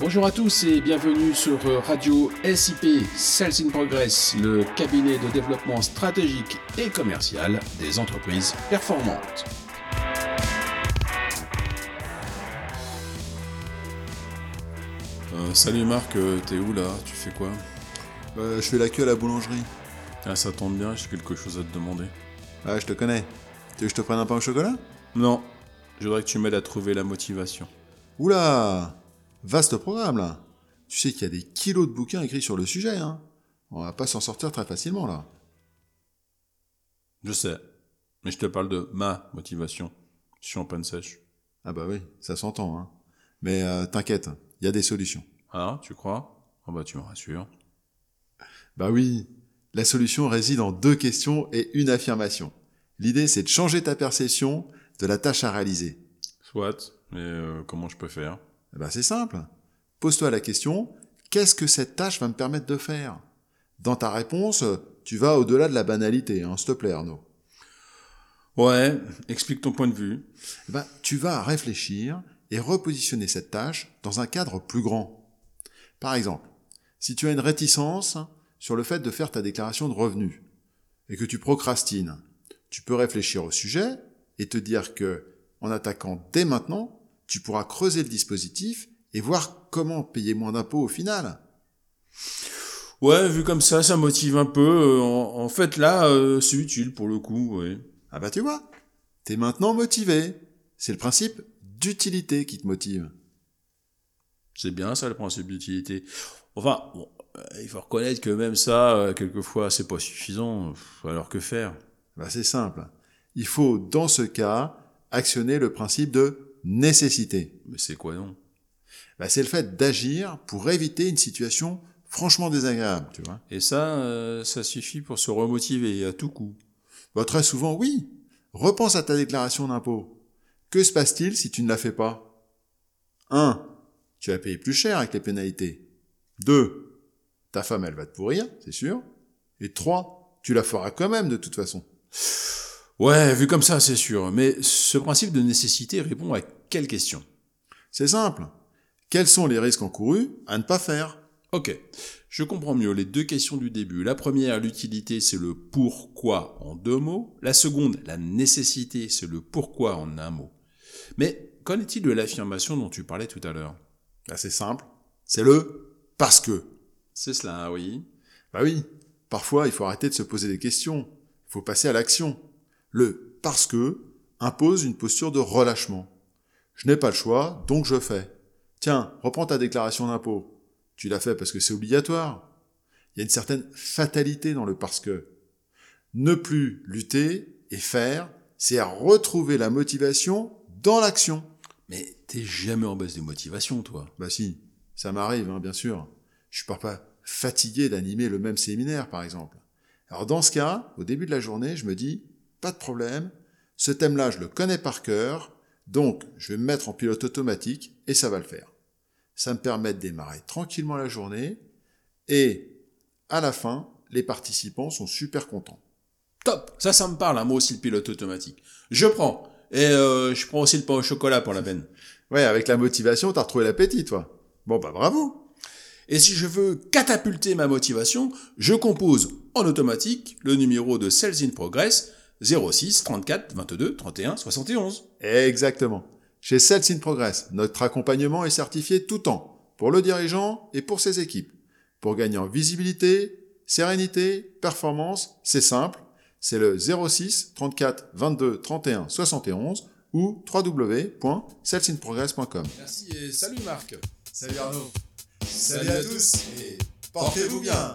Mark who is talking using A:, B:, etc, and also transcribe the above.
A: Bonjour à tous et bienvenue sur Radio SIP Sales in Progress, le cabinet de développement stratégique et commercial des entreprises performantes.
B: Euh, salut Marc, euh, t'es où là? Tu fais quoi?
C: Euh, je fais la queue à la boulangerie.
B: Ah ça tombe bien, j'ai quelque chose à te demander.
C: Ah, je te connais. Tu veux que je te prenne un pain au chocolat?
B: Non, je voudrais que tu m'aides à trouver la motivation.
C: Oula Vaste programme là. Tu sais qu'il y a des kilos de bouquins écrits sur le sujet, hein. On va pas s'en sortir très facilement là.
B: Je sais, mais je te parle de ma motivation. Je suis en panne sèche.
C: Ah bah oui, ça s'entend, hein. Mais euh, t'inquiète, il y a des solutions.
B: Ah, tu crois? Ah bah tu me rassures.
C: Bah oui, la solution réside en deux questions et une affirmation. L'idée c'est de changer ta perception de la tâche à réaliser.
B: Soit, mais euh, comment je peux faire?
C: Ben c'est simple. Pose-toi la question, qu'est-ce que cette tâche va me permettre de faire? Dans ta réponse, tu vas au-delà de la banalité, hein, s'il te plaît Arnaud.
B: Ouais, explique ton point de vue.
C: Eh ben, tu vas réfléchir et repositionner cette tâche dans un cadre plus grand. Par exemple, si tu as une réticence sur le fait de faire ta déclaration de revenus et que tu procrastines, tu peux réfléchir au sujet et te dire que, en attaquant dès maintenant, tu pourras creuser le dispositif et voir comment payer moins d'impôts au final.
B: Ouais, vu comme ça, ça motive un peu. Euh, en, en fait, là, euh, c'est utile pour le coup, ouais.
C: Ah bah tu vois, t'es maintenant motivé. C'est le principe d'utilité qui te motive.
B: C'est bien ça le principe d'utilité. Enfin, bon, euh, il faut reconnaître que même ça, euh, quelquefois, c'est pas suffisant. Alors que faire?
C: Bah c'est simple. Il faut, dans ce cas, actionner le principe de nécessité.
B: Mais c'est quoi non
C: Bah, c'est le fait d'agir pour éviter une situation franchement désagréable, tu vois.
B: Et ça, euh, ça suffit pour se remotiver à tout coup?
C: Bah, très souvent, oui. Repense à ta déclaration d'impôt. Que se passe-t-il si tu ne la fais pas? 1. Tu vas payer plus cher avec les pénalités. 2. Ta femme, elle va te pourrir, c'est sûr. Et 3. Tu la feras quand même de toute façon.
B: Ouais, vu comme ça, c'est sûr. Mais ce principe de nécessité répond à quelle question?
C: C'est simple. Quels sont les risques encourus à ne pas faire?
B: Ok, je comprends mieux les deux questions du début. La première, l'utilité, c'est le pourquoi en deux mots. La seconde, la nécessité, c'est le pourquoi en un mot. Mais qu'en est-il de l'affirmation dont tu parlais tout à l'heure?
C: Bah, c'est simple. C'est le parce que.
B: C'est cela, oui.
C: Bah oui, parfois il faut arrêter de se poser des questions. Il faut passer à l'action. Le parce que impose une posture de relâchement. Je n'ai pas le choix, donc je fais. Tiens, reprends ta déclaration d'impôt. Tu l'as fait parce que c'est obligatoire. Il y a une certaine fatalité dans le parce que. Ne plus lutter et faire, c'est à retrouver la motivation dans l'action.
B: Mais t'es jamais en baisse de motivation, toi.
C: Bah si, ça m'arrive, hein, bien sûr. Je suis pas fatigué d'animer le même séminaire, par exemple. Alors dans ce cas, au début de la journée, je me dis, pas de problème, ce thème-là, je le connais par cœur, donc je vais me mettre en pilote automatique et ça va le faire. Ça me permet de démarrer tranquillement la journée et à la fin, les participants sont super contents.
B: Top Ça, ça me parle, hein, moi aussi, le pilote automatique. Je prends. Et euh, je prends aussi le pain au chocolat pour la peine.
C: Ouais, avec la motivation, t'as retrouvé l'appétit, toi. Bon, bah bravo
B: Et si je veux catapulter ma motivation, je compose en automatique le numéro de Sales in Progress 06 34 22 31 71.
C: Exactement. Chez Sales in Progress, notre accompagnement est certifié tout temps, pour le dirigeant et pour ses équipes. Pour gagner en visibilité, sérénité, performance, c'est simple, c'est le 06 34 22 31 71 ou www.salesinprogress.com.
B: Merci et salut Marc
C: Salut Arnaud. Salut à tous et portez-vous bien.